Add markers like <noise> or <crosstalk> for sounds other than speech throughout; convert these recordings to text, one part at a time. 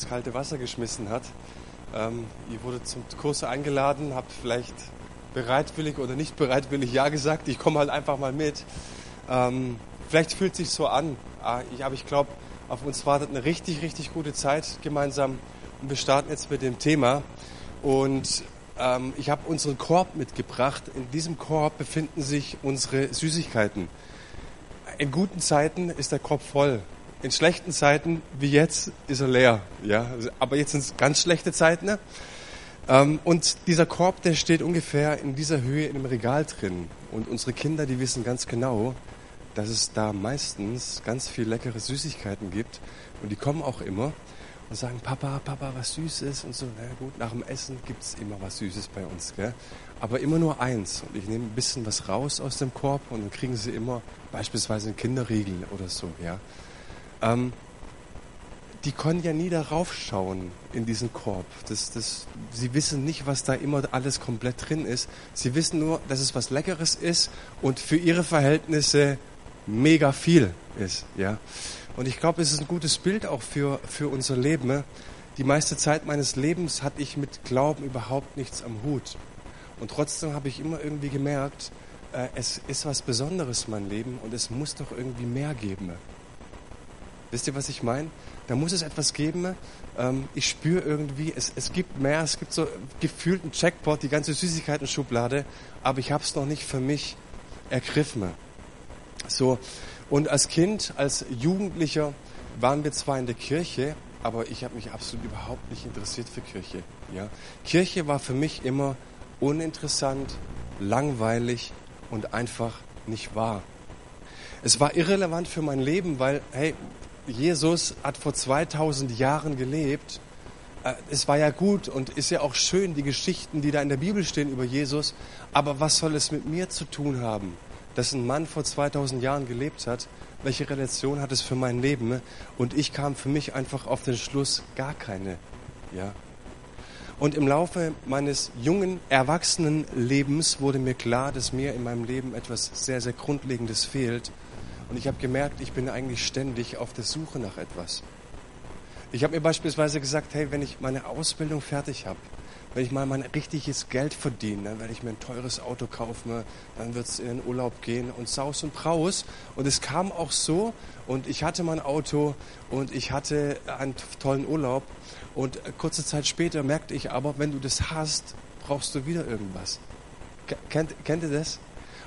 ins kalte Wasser geschmissen hat. Ähm, ihr wurde zum Kurs eingeladen, habt vielleicht bereitwillig oder nicht bereitwillig Ja gesagt. Ich komme halt einfach mal mit. Ähm, vielleicht fühlt sich so an, ah, aber ich glaube, auf uns wartet eine richtig, richtig gute Zeit gemeinsam. Und wir starten jetzt mit dem Thema. Und ähm, ich habe unseren Korb mitgebracht. In diesem Korb befinden sich unsere Süßigkeiten. In guten Zeiten ist der Korb voll. In schlechten Zeiten wie jetzt ist er leer. Ja, aber jetzt sind es ganz schlechte Zeiten. Ne? Ähm, und dieser Korb, der steht ungefähr in dieser Höhe in einem Regal drin. Und unsere Kinder, die wissen ganz genau, dass es da meistens ganz viel leckere Süßigkeiten gibt. Und die kommen auch immer und sagen, Papa, Papa, was Süßes und so. Na gut, nach dem Essen gibt es immer was Süßes bei uns. Gell? Aber immer nur eins. Und ich nehme ein bisschen was raus aus dem Korb und dann kriegen sie immer beispielsweise einen Kinderriegel oder so. Ja? Ähm, die können ja nie darauf schauen in diesen Korb. Das, das, sie wissen nicht, was da immer alles komplett drin ist. Sie wissen nur, dass es was Leckeres ist und für ihre Verhältnisse mega viel ist. Ja? Und ich glaube, es ist ein gutes Bild auch für, für unser Leben. Die meiste Zeit meines Lebens hatte ich mit Glauben überhaupt nichts am Hut. Und trotzdem habe ich immer irgendwie gemerkt, äh, es ist was Besonderes, mein Leben, und es muss doch irgendwie mehr geben. Wisst ihr, was ich meine? Da muss es etwas geben. Ähm, ich spüre irgendwie, es, es gibt mehr, es gibt so gefühlt einen Checkpot, die ganze Süßigkeiten-Schublade, aber ich habe es noch nicht für mich ergriffen. So, und als Kind, als Jugendlicher waren wir zwar in der Kirche, aber ich habe mich absolut überhaupt nicht interessiert für Kirche. Ja? Kirche war für mich immer uninteressant, langweilig und einfach nicht wahr. Es war irrelevant für mein Leben, weil, hey, Jesus hat vor 2000 Jahren gelebt. Äh, es war ja gut und ist ja auch schön, die Geschichten, die da in der Bibel stehen über Jesus. Aber was soll es mit mir zu tun haben? dass ein Mann vor 2000 Jahren gelebt hat, welche Relation hat es für mein Leben? Und ich kam für mich einfach auf den Schluss, gar keine. Ja. Und im Laufe meines jungen, erwachsenen Lebens wurde mir klar, dass mir in meinem Leben etwas sehr, sehr Grundlegendes fehlt. Und ich habe gemerkt, ich bin eigentlich ständig auf der Suche nach etwas. Ich habe mir beispielsweise gesagt, hey, wenn ich meine Ausbildung fertig habe, wenn ich mal mein richtiges Geld verdiene, dann werde ich mir ein teures Auto kaufen, dann wird es in den Urlaub gehen und Saus und Braus. Und es kam auch so und ich hatte mein Auto und ich hatte einen tollen Urlaub. Und kurze Zeit später merkte ich aber, wenn du das hast, brauchst du wieder irgendwas. Kennt, kennt ihr das?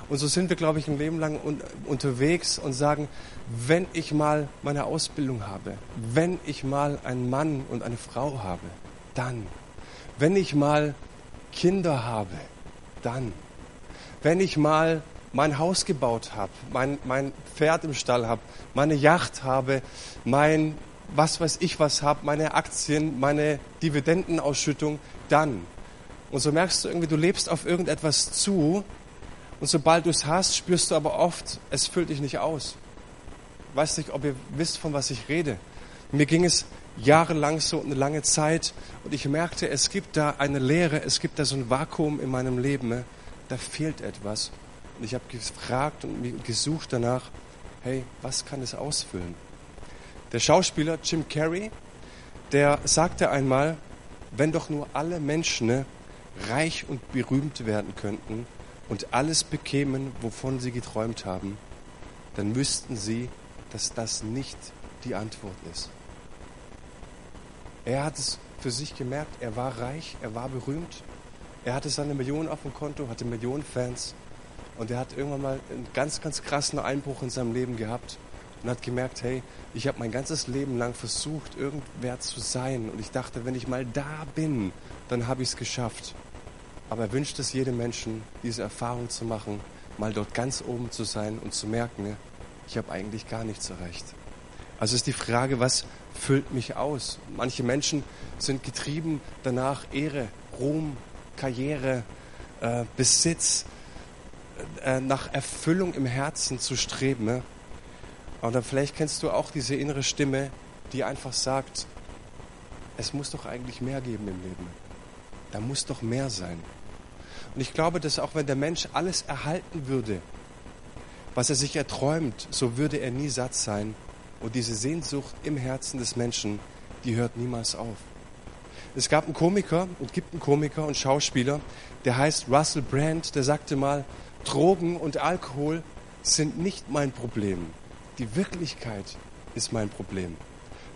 Und so sind wir, glaube ich, ein Leben lang un unterwegs und sagen, wenn ich mal meine Ausbildung habe, wenn ich mal einen Mann und eine Frau habe, dann wenn ich mal Kinder habe, dann. Wenn ich mal mein Haus gebaut habe, mein, mein Pferd im Stall habe, meine Yacht habe, mein was weiß ich was habe, meine Aktien, meine Dividendenausschüttung, dann. Und so merkst du irgendwie, du lebst auf irgendetwas zu und sobald du es hast, spürst du aber oft, es füllt dich nicht aus. Ich weiß nicht, ob ihr wisst, von was ich rede. Mir ging es jahrelang so eine lange Zeit und ich merkte, es gibt da eine Leere, es gibt da so ein Vakuum in meinem Leben, ne? da fehlt etwas. Und ich habe gefragt und gesucht danach, hey, was kann es ausfüllen? Der Schauspieler Jim Carrey, der sagte einmal, wenn doch nur alle Menschen ne, reich und berühmt werden könnten und alles bekämen, wovon sie geträumt haben, dann wüssten sie, dass das nicht die Antwort ist. Er hat es für sich gemerkt, er war reich, er war berühmt, er hatte seine Millionen auf dem Konto, hatte Millionen Fans und er hat irgendwann mal einen ganz, ganz krassen Einbruch in seinem Leben gehabt und hat gemerkt, hey, ich habe mein ganzes Leben lang versucht, irgendwer zu sein und ich dachte, wenn ich mal da bin, dann habe ich es geschafft. Aber er wünscht es jedem Menschen, diese Erfahrung zu machen, mal dort ganz oben zu sein und zu merken, ich habe eigentlich gar nichts erreicht. Also ist die Frage, was füllt mich aus? Manche Menschen sind getrieben danach, Ehre, Ruhm, Karriere, äh, Besitz, äh, nach Erfüllung im Herzen zu streben. Ne? Oder vielleicht kennst du auch diese innere Stimme, die einfach sagt, es muss doch eigentlich mehr geben im Leben. Da muss doch mehr sein. Und ich glaube, dass auch wenn der Mensch alles erhalten würde, was er sich erträumt, so würde er nie satt sein und diese Sehnsucht im Herzen des Menschen, die hört niemals auf. Es gab einen Komiker und gibt einen Komiker und Schauspieler, der heißt Russell Brand, der sagte mal, Drogen und Alkohol sind nicht mein Problem. Die Wirklichkeit ist mein Problem.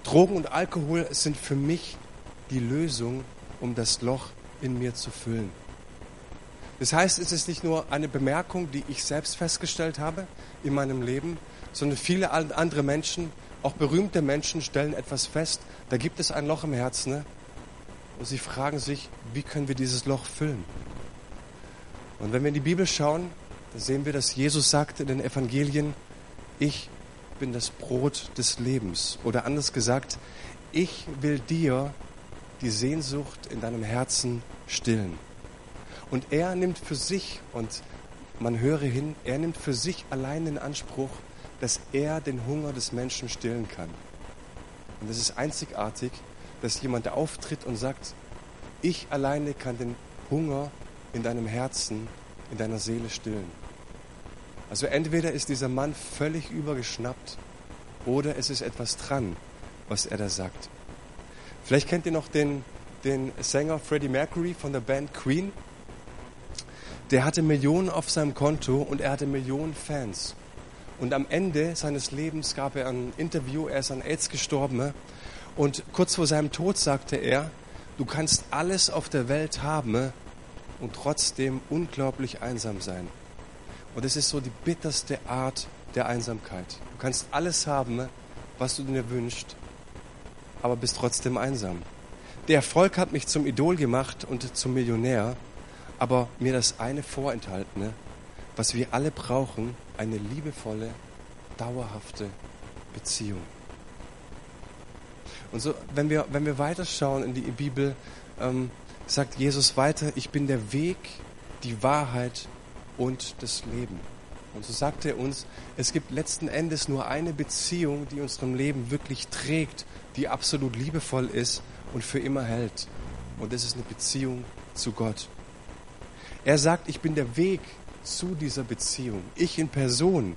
Drogen und Alkohol sind für mich die Lösung, um das Loch in mir zu füllen. Das heißt, es ist nicht nur eine Bemerkung, die ich selbst festgestellt habe in meinem Leben, sondern viele andere Menschen, auch berühmte Menschen, stellen etwas fest. Da gibt es ein Loch im Herzen ne? und sie fragen sich, wie können wir dieses Loch füllen? Und wenn wir in die Bibel schauen, dann sehen wir, dass Jesus sagte in den Evangelien, ich bin das Brot des Lebens. Oder anders gesagt, ich will dir die Sehnsucht in deinem Herzen stillen. Und er nimmt für sich, und man höre hin, er nimmt für sich allein in Anspruch, dass er den Hunger des Menschen stillen kann. Und es ist einzigartig, dass jemand auftritt und sagt, ich alleine kann den Hunger in deinem Herzen, in deiner Seele stillen. Also entweder ist dieser Mann völlig übergeschnappt oder es ist etwas dran, was er da sagt. Vielleicht kennt ihr noch den, den Sänger Freddie Mercury von der Band Queen. Der hatte Millionen auf seinem Konto und er hatte Millionen Fans. Und am Ende seines Lebens gab er ein Interview, er ist an AIDS gestorben. Und kurz vor seinem Tod sagte er, du kannst alles auf der Welt haben und trotzdem unglaublich einsam sein. Und es ist so die bitterste Art der Einsamkeit. Du kannst alles haben, was du dir wünschst, aber bist trotzdem einsam. Der Erfolg hat mich zum Idol gemacht und zum Millionär, aber mir das eine vorenthalten, was wir alle brauchen, eine liebevolle, dauerhafte Beziehung. Und so, wenn wir, wenn wir weiterschauen in die Bibel, ähm, sagt Jesus weiter, ich bin der Weg, die Wahrheit und das Leben. Und so sagt er uns, es gibt letzten Endes nur eine Beziehung, die unserem Leben wirklich trägt, die absolut liebevoll ist und für immer hält. Und das ist eine Beziehung zu Gott. Er sagt, ich bin der Weg zu dieser Beziehung. Ich in Person.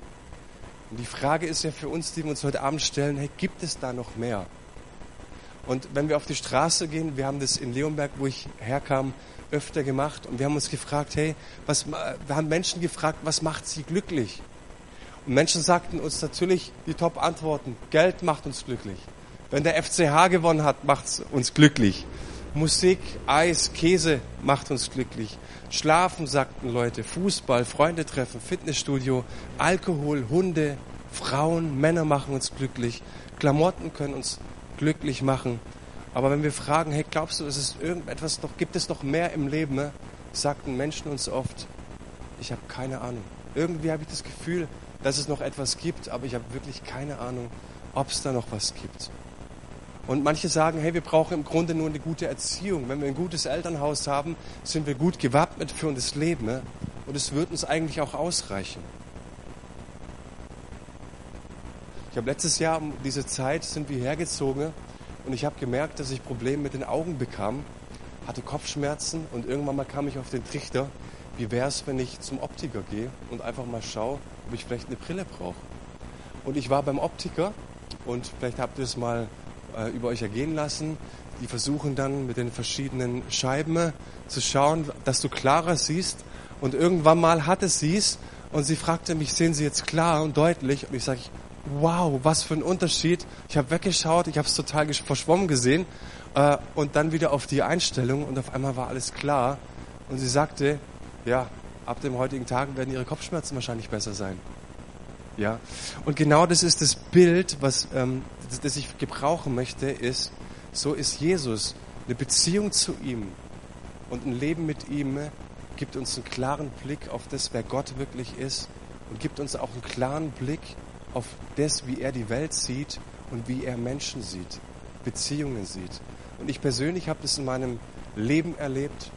Und die Frage ist ja für uns, die wir uns heute Abend stellen, hey, gibt es da noch mehr? Und wenn wir auf die Straße gehen, wir haben das in Leonberg, wo ich herkam, öfter gemacht und wir haben uns gefragt, hey, was, wir haben Menschen gefragt, was macht sie glücklich? Und Menschen sagten uns natürlich die Top-Antworten. Geld macht uns glücklich. Wenn der FCH gewonnen hat, macht es uns glücklich. Musik, Eis, Käse macht uns glücklich. Schlafen, sagten Leute, Fußball, Freunde treffen, Fitnessstudio, Alkohol, Hunde, Frauen, Männer machen uns glücklich. Klamotten können uns glücklich machen. Aber wenn wir fragen, hey, glaubst du, es ist irgendetwas noch, gibt es noch mehr im Leben, ne? sagten Menschen uns oft, ich habe keine Ahnung. Irgendwie habe ich das Gefühl, dass es noch etwas gibt, aber ich habe wirklich keine Ahnung, ob es da noch was gibt. Und manche sagen, hey, wir brauchen im Grunde nur eine gute Erziehung. Wenn wir ein gutes Elternhaus haben, sind wir gut gewappnet für das Leben. Ne? Und es wird uns eigentlich auch ausreichen. Ich habe letztes Jahr um diese Zeit sind wir hergezogen und ich habe gemerkt, dass ich Probleme mit den Augen bekam, hatte Kopfschmerzen und irgendwann mal kam ich auf den Trichter, wie wäre es, wenn ich zum Optiker gehe und einfach mal schaue, ob ich vielleicht eine Brille brauche. Und ich war beim Optiker und vielleicht habt ihr es mal äh, über euch ergehen lassen. Die versuchen dann mit den verschiedenen Scheiben äh, zu schauen, dass du klarer siehst. Und irgendwann mal hatte sie es und sie fragte mich, sehen Sie jetzt klar und deutlich? Und ich sage, wow, was für ein Unterschied. Ich habe weggeschaut, ich habe es total verschwommen gesehen äh, und dann wieder auf die Einstellung und auf einmal war alles klar. Und sie sagte, ja, ab dem heutigen Tag werden ihre Kopfschmerzen wahrscheinlich besser sein. Ja, und genau das ist das Bild, was ähm, das, das ich gebrauchen möchte, ist, so ist Jesus. Eine Beziehung zu ihm und ein Leben mit ihm gibt uns einen klaren Blick auf das, wer Gott wirklich ist und gibt uns auch einen klaren Blick auf das, wie er die Welt sieht und wie er Menschen sieht, Beziehungen sieht. Und ich persönlich habe das in meinem Leben erlebt.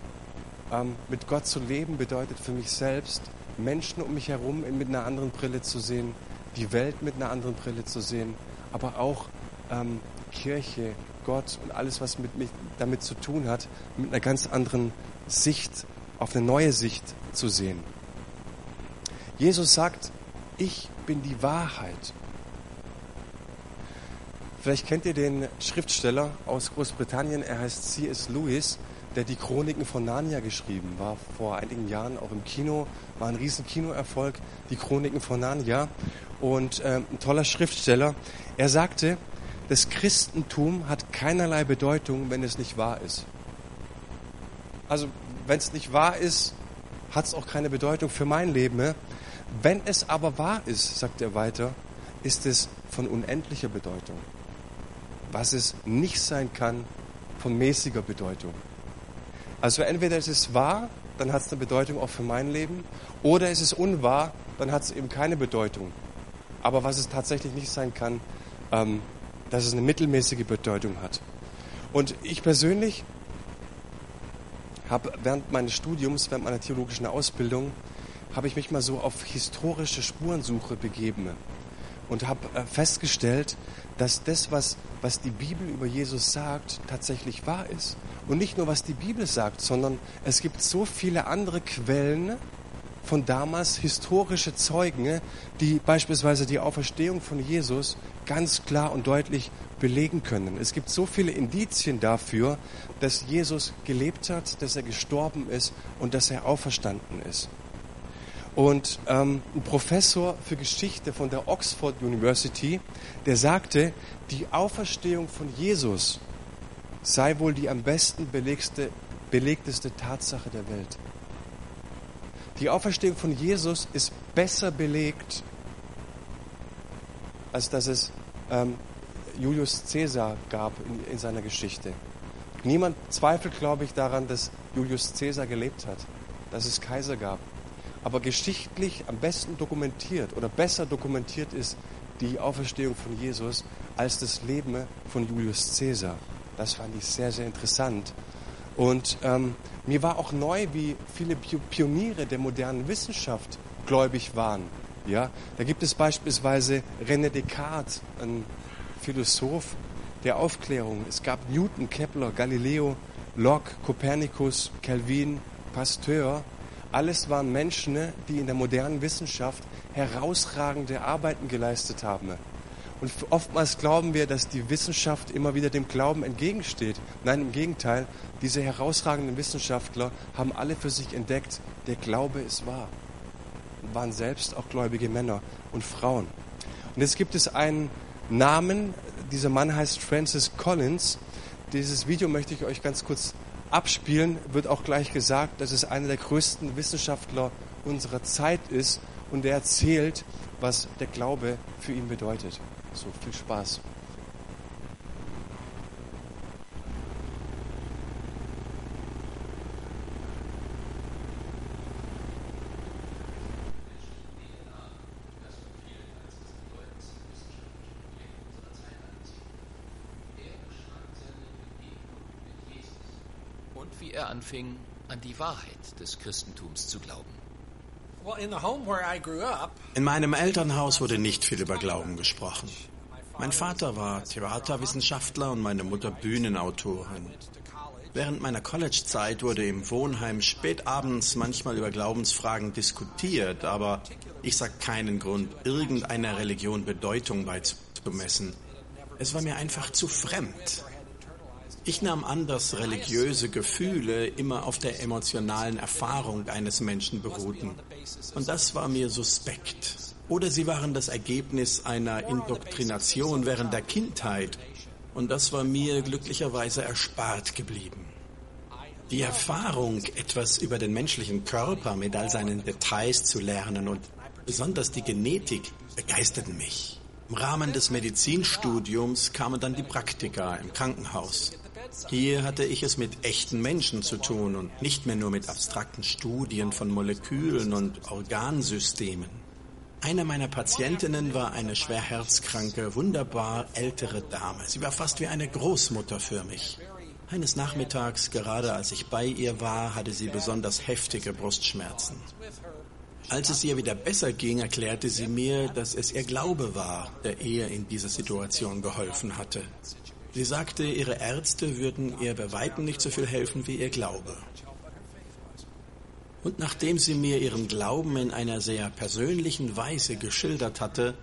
Ähm, mit Gott zu leben bedeutet für mich selbst, Menschen um mich herum mit einer anderen Brille zu sehen, die Welt mit einer anderen Brille zu sehen, aber auch ähm, Kirche, Gott und alles, was mit mich damit zu tun hat, mit einer ganz anderen Sicht, auf eine neue Sicht zu sehen. Jesus sagt, ich bin die Wahrheit. Vielleicht kennt ihr den Schriftsteller aus Großbritannien, er heißt C.S. Lewis, der die Chroniken von Narnia geschrieben war vor einigen Jahren auch im Kino, war ein riesen Kinoerfolg, die Chroniken von Narnia und äh, ein toller Schriftsteller. Er sagte, das Christentum hat keinerlei Bedeutung, wenn es nicht wahr ist. Also wenn es nicht wahr ist, hat es auch keine Bedeutung für mein Leben. Wenn es aber wahr ist, sagt er weiter, ist es von unendlicher Bedeutung. Was es nicht sein kann, von mäßiger Bedeutung. Also entweder es ist wahr, dann hat es eine Bedeutung auch für mein Leben, oder es ist unwahr, dann hat es eben keine Bedeutung. Aber was es tatsächlich nicht sein kann, ähm, dass es eine mittelmäßige Bedeutung hat. Und ich persönlich habe während meines Studiums, während meiner theologischen Ausbildung, habe ich mich mal so auf historische Spurensuche begeben und habe äh, festgestellt, dass das, was, was die Bibel über Jesus sagt, tatsächlich wahr ist. Und nicht nur, was die Bibel sagt, sondern es gibt so viele andere Quellen von damals, historische Zeugen, die beispielsweise die Auferstehung von Jesus ganz klar und deutlich belegen können. Es gibt so viele Indizien dafür, dass Jesus gelebt hat, dass er gestorben ist und dass er auferstanden ist. Und ähm, ein Professor für Geschichte von der Oxford University, der sagte, die Auferstehung von Jesus sei wohl die am besten belegste, belegteste Tatsache der Welt. Die Auferstehung von Jesus ist besser belegt, als dass es ähm, Julius Caesar gab in, in seiner Geschichte. Niemand zweifelt, glaube ich, daran, dass Julius Caesar gelebt hat, dass es Kaiser gab. Aber geschichtlich am besten dokumentiert oder besser dokumentiert ist die Auferstehung von Jesus als das Leben von Julius Caesar. Das fand ich sehr, sehr interessant. Und ähm, mir war auch neu, wie viele Pioniere der modernen Wissenschaft gläubig waren. Ja, da gibt es beispielsweise René Descartes, ein Philosoph der Aufklärung. Es gab Newton, Kepler, Galileo, Locke, Kopernikus, Calvin, Pasteur. Alles waren Menschen, die in der modernen Wissenschaft herausragende Arbeiten geleistet haben. Und oftmals glauben wir, dass die Wissenschaft immer wieder dem Glauben entgegensteht. Nein, im Gegenteil, diese herausragenden Wissenschaftler haben alle für sich entdeckt, der Glaube ist wahr. Und waren selbst auch gläubige Männer und Frauen. Und jetzt gibt es einen Namen. Dieser Mann heißt Francis Collins. Dieses Video möchte ich euch ganz kurz abspielen. Wird auch gleich gesagt, dass es einer der größten Wissenschaftler unserer Zeit ist und der erzählt, was der Glaube für ihn bedeutet. So viel Spaß. Wie er anfing, an die Wahrheit des Christentums zu glauben. In meinem Elternhaus wurde nicht viel über Glauben gesprochen. Mein Vater war Theaterwissenschaftler und meine Mutter Bühnenautorin. Während meiner Collegezeit wurde im Wohnheim spät abends manchmal über Glaubensfragen diskutiert, aber ich sah keinen Grund, irgendeiner Religion Bedeutung beizumessen. Es war mir einfach zu fremd. Ich nahm an, dass religiöse Gefühle immer auf der emotionalen Erfahrung eines Menschen beruhten. Und das war mir suspekt. Oder sie waren das Ergebnis einer Indoktrination während der Kindheit. Und das war mir glücklicherweise erspart geblieben. Die Erfahrung, etwas über den menschlichen Körper mit all seinen Details zu lernen und besonders die Genetik begeisterten mich. Im Rahmen des Medizinstudiums kamen dann die Praktika im Krankenhaus. Hier hatte ich es mit echten Menschen zu tun und nicht mehr nur mit abstrakten Studien von Molekülen und Organsystemen. Eine meiner Patientinnen war eine schwer herzkranke, wunderbar ältere Dame. Sie war fast wie eine Großmutter für mich. Eines Nachmittags, gerade als ich bei ihr war, hatte sie besonders heftige Brustschmerzen. Als es ihr wieder besser ging, erklärte sie mir, dass es ihr Glaube war, der ihr in dieser Situation geholfen hatte. Sie sagte, ihre Ärzte würden ihr bei weitem nicht so viel helfen wie ihr Glaube. Und nachdem sie mir ihren Glauben in einer sehr persönlichen Weise geschildert hatte,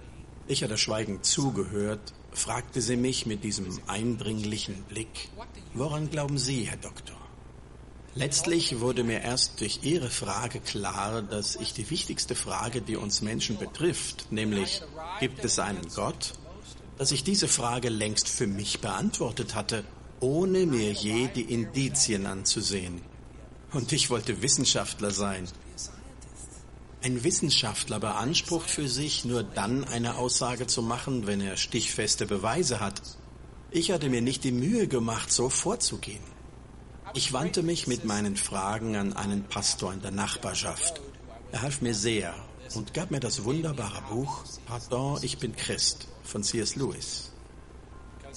ich hatte schweigend zugehört, fragte sie mich mit diesem eindringlichen Blick, woran glauben Sie, Herr Doktor? Letztlich wurde mir erst durch Ihre Frage klar, dass ich die wichtigste Frage, die uns Menschen betrifft, nämlich gibt es einen Gott, dass ich diese Frage längst für mich beantwortet hatte, ohne mir je die Indizien anzusehen. Und ich wollte Wissenschaftler sein. Ein Wissenschaftler beansprucht für sich nur dann eine Aussage zu machen, wenn er stichfeste Beweise hat. Ich hatte mir nicht die Mühe gemacht, so vorzugehen. Ich wandte mich mit meinen Fragen an einen Pastor in der Nachbarschaft. Er half mir sehr und gab mir das wunderbare Buch Pardon, ich bin Christ von C.S. Lewis.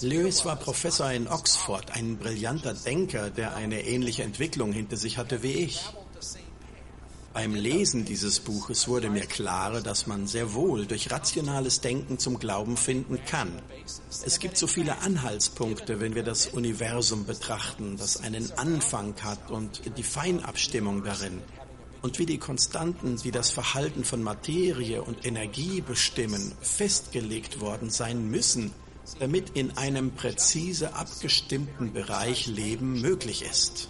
Lewis war Professor in Oxford, ein brillanter Denker, der eine ähnliche Entwicklung hinter sich hatte wie ich. Beim Lesen dieses Buches wurde mir klar, dass man sehr wohl durch rationales Denken zum Glauben finden kann. Es gibt so viele Anhaltspunkte, wenn wir das Universum betrachten, das einen Anfang hat und die Feinabstimmung darin. Und wie die Konstanten, die das Verhalten von Materie und Energie bestimmen, festgelegt worden sein müssen, damit in einem präzise abgestimmten Bereich Leben möglich ist.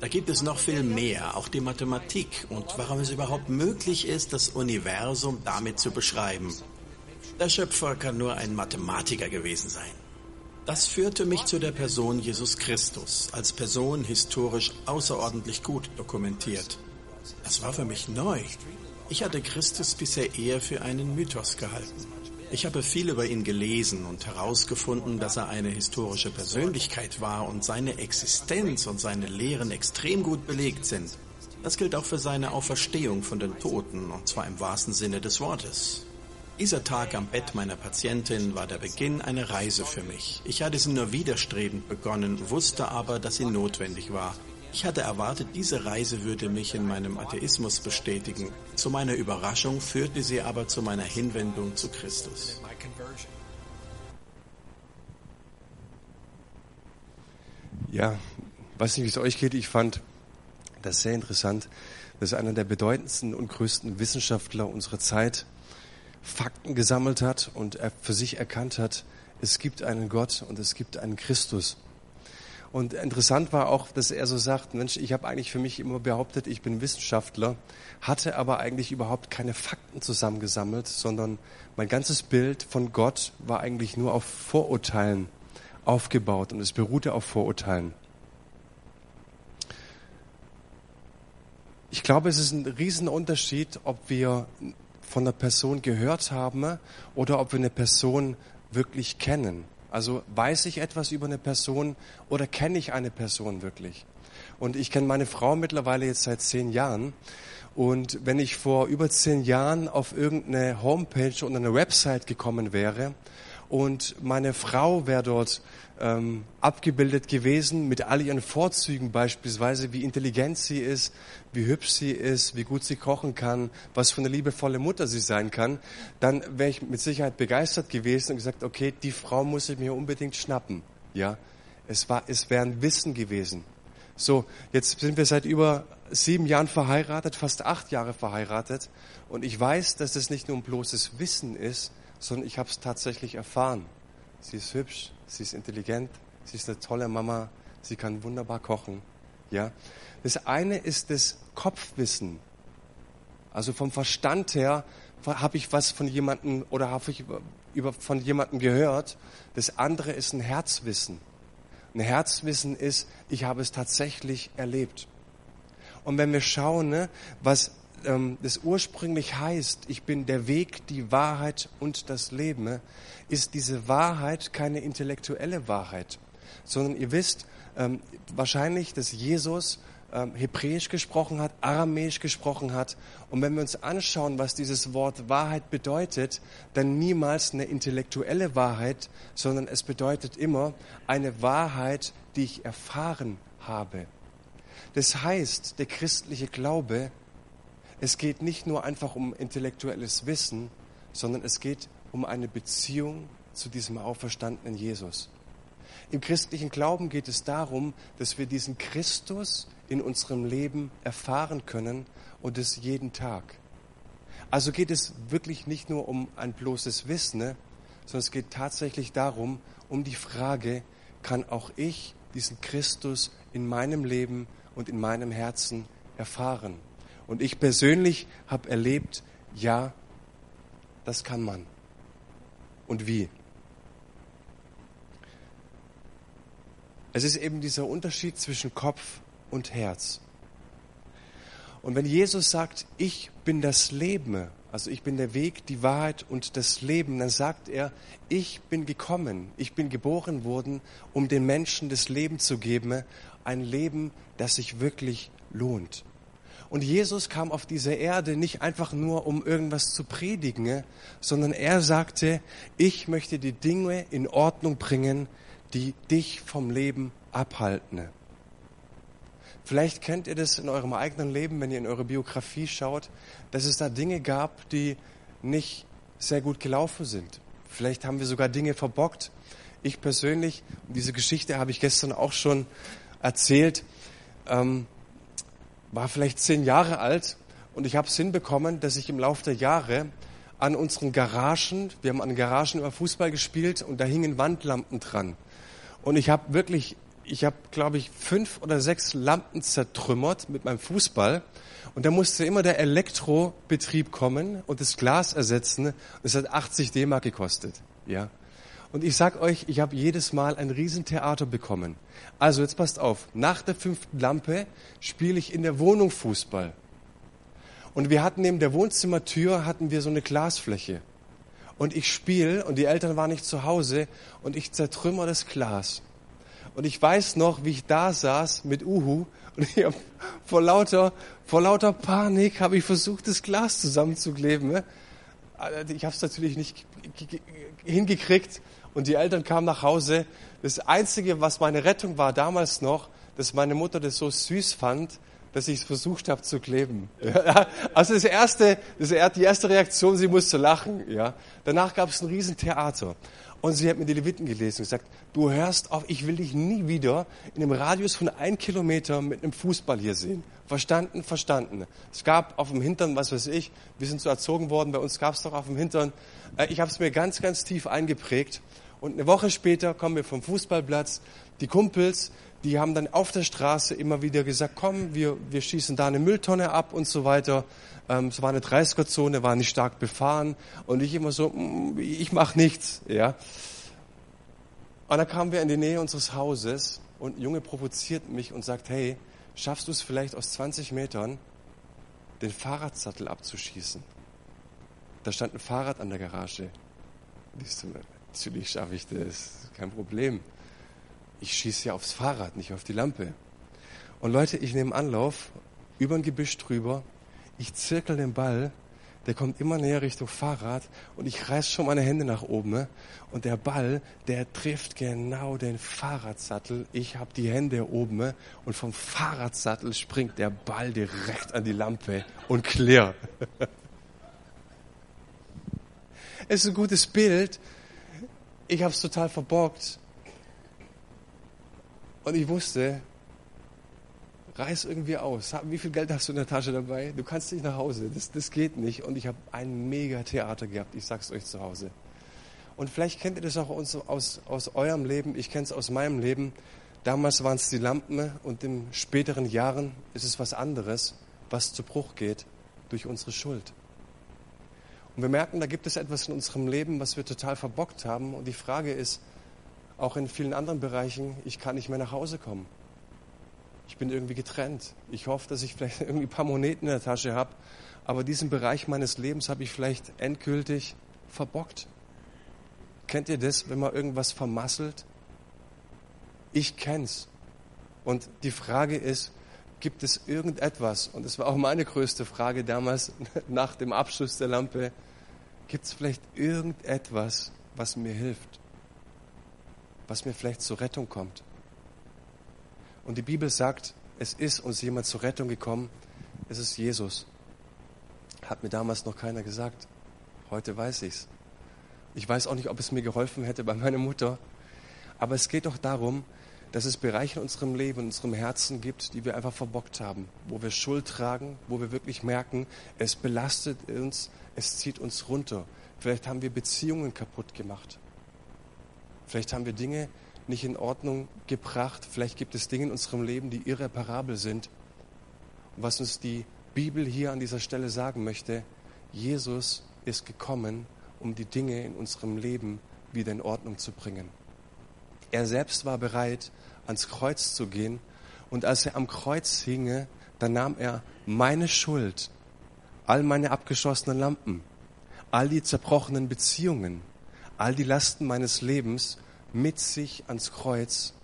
Da gibt es noch viel mehr, auch die Mathematik und warum es überhaupt möglich ist, das Universum damit zu beschreiben. Der Schöpfer kann nur ein Mathematiker gewesen sein. Das führte mich zu der Person Jesus Christus, als Person historisch außerordentlich gut dokumentiert. Das war für mich neu. Ich hatte Christus bisher eher für einen Mythos gehalten. Ich habe viel über ihn gelesen und herausgefunden, dass er eine historische Persönlichkeit war und seine Existenz und seine Lehren extrem gut belegt sind. Das gilt auch für seine Auferstehung von den Toten, und zwar im wahrsten Sinne des Wortes. Dieser Tag am Bett meiner Patientin war der Beginn einer Reise für mich. Ich hatte sie nur widerstrebend begonnen, wusste aber, dass sie notwendig war. Ich hatte erwartet, diese Reise würde mich in meinem Atheismus bestätigen. Zu meiner Überraschung führte sie aber zu meiner Hinwendung zu Christus. Ja, weiß nicht, wie es euch geht. Ich fand das sehr interessant, dass einer der bedeutendsten und größten Wissenschaftler unserer Zeit Fakten gesammelt hat und er für sich erkannt hat, es gibt einen Gott und es gibt einen Christus. Und interessant war auch, dass er so sagt, Mensch, ich habe eigentlich für mich immer behauptet, ich bin Wissenschaftler, hatte aber eigentlich überhaupt keine Fakten zusammengesammelt, sondern mein ganzes Bild von Gott war eigentlich nur auf Vorurteilen aufgebaut und es beruhte auf Vorurteilen. Ich glaube, es ist ein Riesenunterschied, ob wir von einer Person gehört haben oder ob wir eine Person wirklich kennen. Also weiß ich etwas über eine Person oder kenne ich eine Person wirklich? Und ich kenne meine Frau mittlerweile jetzt seit zehn Jahren. Und wenn ich vor über zehn Jahren auf irgendeine Homepage und eine Website gekommen wäre und meine Frau wäre dort ähm, abgebildet gewesen mit all ihren Vorzügen beispielsweise, wie intelligent sie ist, wie hübsch sie ist, wie gut sie kochen kann, was für eine liebevolle Mutter sie sein kann, dann wäre ich mit Sicherheit begeistert gewesen und gesagt, okay, die Frau muss ich mir unbedingt schnappen. Ja, es war, es wäre ein Wissen gewesen. So, jetzt sind wir seit über sieben Jahren verheiratet, fast acht Jahre verheiratet, und ich weiß, dass es nicht nur ein bloßes Wissen ist, sondern ich habe es tatsächlich erfahren. Sie ist hübsch, sie ist intelligent, sie ist eine tolle Mama, sie kann wunderbar kochen. Ja, das eine ist das Kopfwissen. Also vom Verstand her habe ich was von jemandem oder habe ich über, von jemandem gehört. Das andere ist ein Herzwissen. Ein Herzwissen ist, ich habe es tatsächlich erlebt. Und wenn wir schauen, ne, was ähm, das ursprünglich heißt, ich bin der Weg, die Wahrheit und das Leben, ist diese Wahrheit keine intellektuelle Wahrheit, sondern ihr wisst ähm, wahrscheinlich, dass Jesus ähm, Hebräisch gesprochen hat, Aramäisch gesprochen hat. Und wenn wir uns anschauen, was dieses Wort Wahrheit bedeutet, dann niemals eine intellektuelle Wahrheit, sondern es bedeutet immer eine Wahrheit, die ich erfahren habe. Das heißt, der christliche Glaube, es geht nicht nur einfach um intellektuelles Wissen, sondern es geht um eine Beziehung zu diesem auferstandenen Jesus. Im christlichen Glauben geht es darum, dass wir diesen Christus in unserem Leben erfahren können und es jeden Tag. Also geht es wirklich nicht nur um ein bloßes Wissen, ne, sondern es geht tatsächlich darum, um die Frage, kann auch ich diesen Christus in meinem Leben und in meinem Herzen erfahren? Und ich persönlich habe erlebt, ja, das kann man. Und wie? Es ist eben dieser Unterschied zwischen Kopf und Herz. Und wenn Jesus sagt, ich bin das Leben, also ich bin der Weg, die Wahrheit und das Leben, dann sagt er, ich bin gekommen, ich bin geboren worden, um den Menschen das Leben zu geben, ein Leben, das sich wirklich lohnt. Und Jesus kam auf diese Erde nicht einfach nur, um irgendwas zu predigen, sondern er sagte, ich möchte die Dinge in Ordnung bringen, die dich vom Leben abhalten. Vielleicht kennt ihr das in eurem eigenen Leben, wenn ihr in eure Biografie schaut, dass es da Dinge gab, die nicht sehr gut gelaufen sind. Vielleicht haben wir sogar Dinge verbockt. Ich persönlich, diese Geschichte habe ich gestern auch schon erzählt, ähm, war vielleicht zehn Jahre alt und ich habe es hinbekommen, dass ich im Laufe der Jahre an unseren Garagen, wir haben an Garagen über Fußball gespielt und da hingen Wandlampen dran. Und ich habe wirklich, ich habe, glaube ich, fünf oder sechs Lampen zertrümmert mit meinem Fußball. Und da musste immer der Elektrobetrieb kommen und das Glas ersetzen. Das hat 80 D-Mark gekostet. Ja. Und ich sag euch, ich habe jedes Mal ein Riesentheater bekommen. Also jetzt passt auf, nach der fünften Lampe spiele ich in der Wohnung Fußball. Und wir hatten neben der Wohnzimmertür hatten wir so eine Glasfläche. Und ich spiele und die Eltern waren nicht zu Hause und ich zertrümmer das Glas. Und ich weiß noch, wie ich da saß mit Uhu und ich hab vor lauter, vor lauter Panik habe ich versucht, das Glas zusammenzukleben. Ne? Ich habe es natürlich nicht hingekriegt und die Eltern kamen nach Hause. Das Einzige, was meine Rettung war damals noch, dass meine Mutter das so süß fand, dass ich es versucht habe zu kleben. <laughs> Ja, also das erste, das, die erste Reaktion, sie musste lachen. Ja. Danach gab es ein Riesentheater. Und sie hat mir die Leviten gelesen und gesagt, du hörst auf, ich will dich nie wieder in einem Radius von ein Kilometer mit einem Fußball hier sehen. Verstanden, verstanden. Es gab auf dem Hintern, was weiß ich, wir sind so erzogen worden, bei uns gab es doch auf dem Hintern. Äh, ich habe es mir ganz, ganz tief eingeprägt. Und eine Woche später kommen wir vom Fußballplatz. Die Kumpels, die haben dann auf der Straße immer wieder gesagt, komm, wir, wir schießen da eine Mülltonne ab und so weiter. Ähm, es war eine 30er-Zone, war nicht stark befahren. Und ich immer so, mm, ich mache nichts. Ja. Und dann kamen wir in die Nähe unseres Hauses und ein Junge provoziert mich und sagt, hey, schaffst du es vielleicht aus 20 Metern, den Fahrradsattel abzuschießen? Da stand ein Fahrrad an der Garage. Und ich so, Natürlich schaffe ich das, kein Problem. Ich schieße ja aufs Fahrrad, nicht auf die Lampe. Und Leute, ich nehme Anlauf, über ein Gebüsch drüber, ich zirkel den Ball, der kommt immer näher Richtung Fahrrad und ich reiß schon meine Hände nach oben und der Ball, der trifft genau den Fahrradsattel. Ich habe die Hände oben und vom Fahrradsattel springt der Ball direkt an die Lampe und clear. <laughs> es ist ein gutes Bild, ich habe es total verbockt. Und ich wusste, reiß irgendwie aus. Wie viel Geld hast du in der Tasche dabei? Du kannst nicht nach Hause. Das, das geht nicht. Und ich habe ein mega Theater gehabt. Ich sag's euch zu Hause. Und vielleicht kennt ihr das auch aus, aus, aus eurem Leben. Ich kenne es aus meinem Leben. Damals waren es die Lampen und in späteren Jahren ist es was anderes, was zu Bruch geht durch unsere Schuld. Und wir merken, da gibt es etwas in unserem Leben, was wir total verbockt haben. Und die Frage ist, auch in vielen anderen Bereichen, ich kann nicht mehr nach Hause kommen. Ich bin irgendwie getrennt. Ich hoffe, dass ich vielleicht <laughs> irgendwie ein paar Moneten in der Tasche habe. Aber diesen Bereich meines Lebens habe ich vielleicht endgültig verbockt. Kennt ihr das, wenn man irgendwas vermasselt? Ich kenn's. Und die Frage ist, gibt es irgendetwas, und das war auch meine größte Frage damals <laughs> nach dem Abschluss der Lampe, gibt es vielleicht irgendetwas, was mir hilft, was mir vielleicht zur Rettung kommt? Und die Bibel sagt, es ist uns jemand zur Rettung gekommen, es ist Jesus. Hat mir damals noch keiner gesagt. Heute weiß ich's. Ich weiß auch nicht, ob es mir geholfen hätte bei meiner Mutter. Aber es geht doch darum, dass es Bereiche in unserem Leben, in unserem Herzen gibt, die wir einfach verbockt haben, wo wir Schuld tragen, wo wir wirklich merken, es belastet uns, es zieht uns runter. Vielleicht haben wir Beziehungen kaputt gemacht. Vielleicht haben wir Dinge nicht in Ordnung gebracht. Vielleicht gibt es Dinge in unserem Leben, die irreparabel sind. Und was uns die Bibel hier an dieser Stelle sagen möchte, Jesus ist gekommen, um die Dinge in unserem Leben wieder in Ordnung zu bringen. Er selbst war bereit, ans Kreuz zu gehen. Und als er am Kreuz hinge, dann nahm er meine Schuld, all meine abgeschossenen Lampen, all die zerbrochenen Beziehungen, all die Lasten meines Lebens mit sich ans Kreuz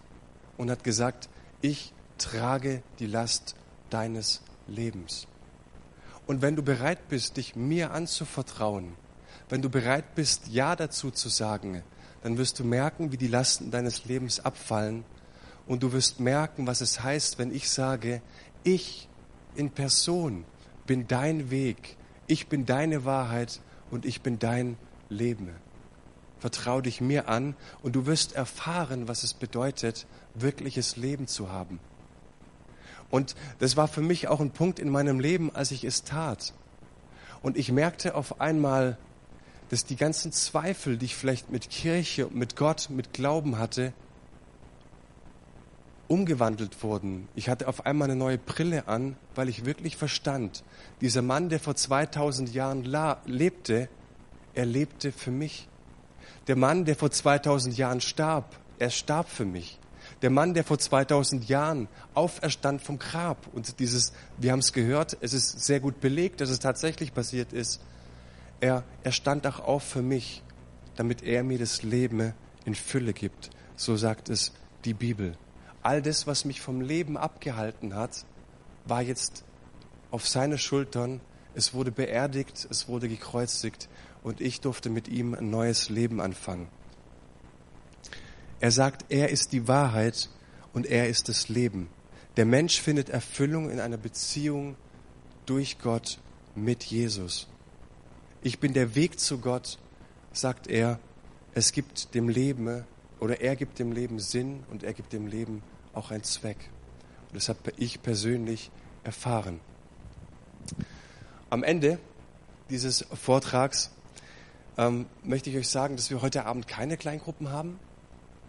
und hat gesagt, ich trage die Last deines Lebens. Und wenn du bereit bist, dich mir anzuvertrauen, wenn du bereit bist, Ja dazu zu sagen, dann wirst du merken, wie die Lasten deines Lebens abfallen. Und du wirst merken, was es heißt, wenn ich sage, ich in Person bin dein Weg, ich bin deine Wahrheit und ich bin dein Leben. Vertrau dich mir an und du wirst erfahren, was es bedeutet, wirkliches Leben zu haben. Und das war für mich auch ein Punkt in meinem Leben, als ich es tat. Und ich merkte auf einmal, dass die ganzen Zweifel, die ich vielleicht mit Kirche, mit Gott, mit Glauben hatte, umgewandelt wurden. Ich hatte auf einmal eine neue Brille an, weil ich wirklich verstand, dieser Mann, der vor 2000 Jahren lebte, er lebte für mich. Der Mann, der vor 2000 Jahren starb, er starb für mich. Der Mann, der vor 2000 Jahren auferstand vom Grab und dieses, wir haben es gehört, es ist sehr gut belegt, dass es tatsächlich passiert ist. Er, er stand auch auf für mich, damit er mir das Leben in Fülle gibt. So sagt es die Bibel. All das, was mich vom Leben abgehalten hat, war jetzt auf seine Schultern. Es wurde beerdigt, es wurde gekreuzigt und ich durfte mit ihm ein neues Leben anfangen. Er sagt, er ist die Wahrheit und er ist das Leben. Der Mensch findet Erfüllung in einer Beziehung durch Gott mit Jesus. Ich bin der Weg zu Gott, sagt er. Es gibt dem Leben oder er gibt dem Leben Sinn und er gibt dem Leben auch einen Zweck. Und das habe ich persönlich erfahren. Am Ende dieses Vortrags ähm, möchte ich euch sagen, dass wir heute Abend keine Kleingruppen haben.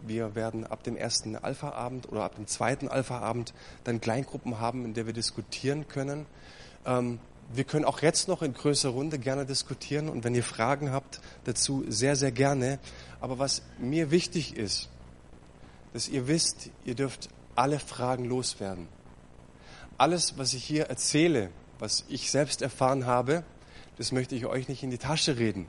Wir werden ab dem ersten Alpha-Abend oder ab dem zweiten Alpha-Abend dann Kleingruppen haben, in der wir diskutieren können. Ähm, wir können auch jetzt noch in größerer Runde gerne diskutieren und wenn ihr Fragen habt dazu, sehr, sehr gerne. Aber was mir wichtig ist, dass ihr wisst, ihr dürft alle Fragen loswerden. Alles, was ich hier erzähle, was ich selbst erfahren habe, das möchte ich euch nicht in die Tasche reden.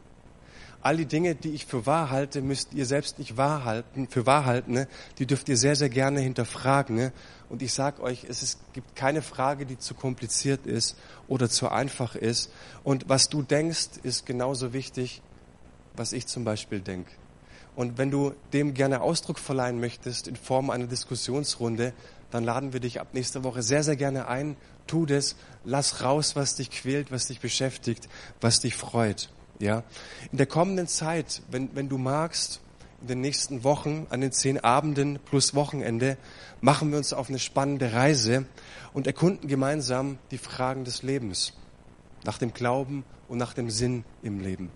All die Dinge, die ich für wahr halte, müsst ihr selbst nicht wahr halten, für wahr halten. Ne? Die dürft ihr sehr, sehr gerne hinterfragen. Ne? Und ich sage euch, es ist, gibt keine Frage, die zu kompliziert ist oder zu einfach ist. Und was du denkst, ist genauso wichtig, was ich zum Beispiel denke. Und wenn du dem gerne Ausdruck verleihen möchtest in Form einer Diskussionsrunde, dann laden wir dich ab nächster Woche sehr, sehr gerne ein. Tu das, lass raus, was dich quält, was dich beschäftigt, was dich freut. Ja, in der kommenden Zeit, wenn, wenn du magst, in den nächsten Wochen, an den zehn Abenden plus Wochenende, machen wir uns auf eine spannende Reise und erkunden gemeinsam die Fragen des Lebens, nach dem Glauben und nach dem Sinn im Leben.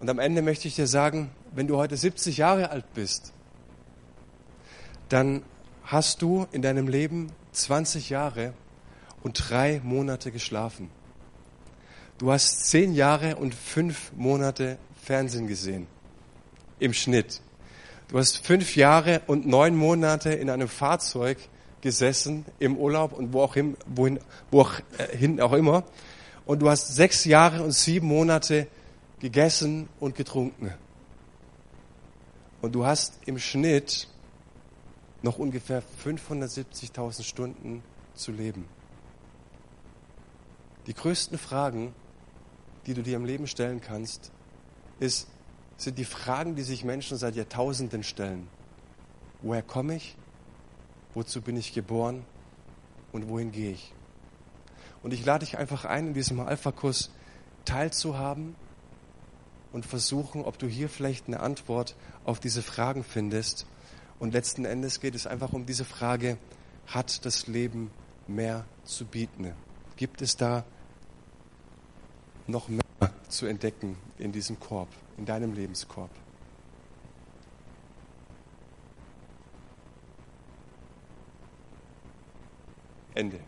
Und am Ende möchte ich dir sagen, wenn du heute 70 Jahre alt bist, dann hast du in deinem Leben 20 Jahre und drei Monate geschlafen. Du hast zehn Jahre und fünf Monate Fernsehen gesehen. Im Schnitt. Du hast fünf Jahre und neun Monate in einem Fahrzeug gesessen, im Urlaub und wo auch, hin, wohin, wo auch äh, hin auch immer. Und du hast sechs Jahre und sieben Monate gegessen und getrunken. Und du hast im Schnitt noch ungefähr 570.000 Stunden zu leben. Die größten Fragen, die du dir im Leben stellen kannst, ist, sind die Fragen, die sich Menschen seit Jahrtausenden stellen. Woher komme ich? Wozu bin ich geboren? Und wohin gehe ich? Und ich lade dich einfach ein, in diesem Alpha-Kurs teilzuhaben und versuchen, ob du hier vielleicht eine Antwort auf diese Fragen findest. Und letzten Endes geht es einfach um diese Frage, hat das Leben mehr zu bieten? Gibt es da noch mehr. zu entdecken in diesem Korb, in deinem Lebenskorb. Ende.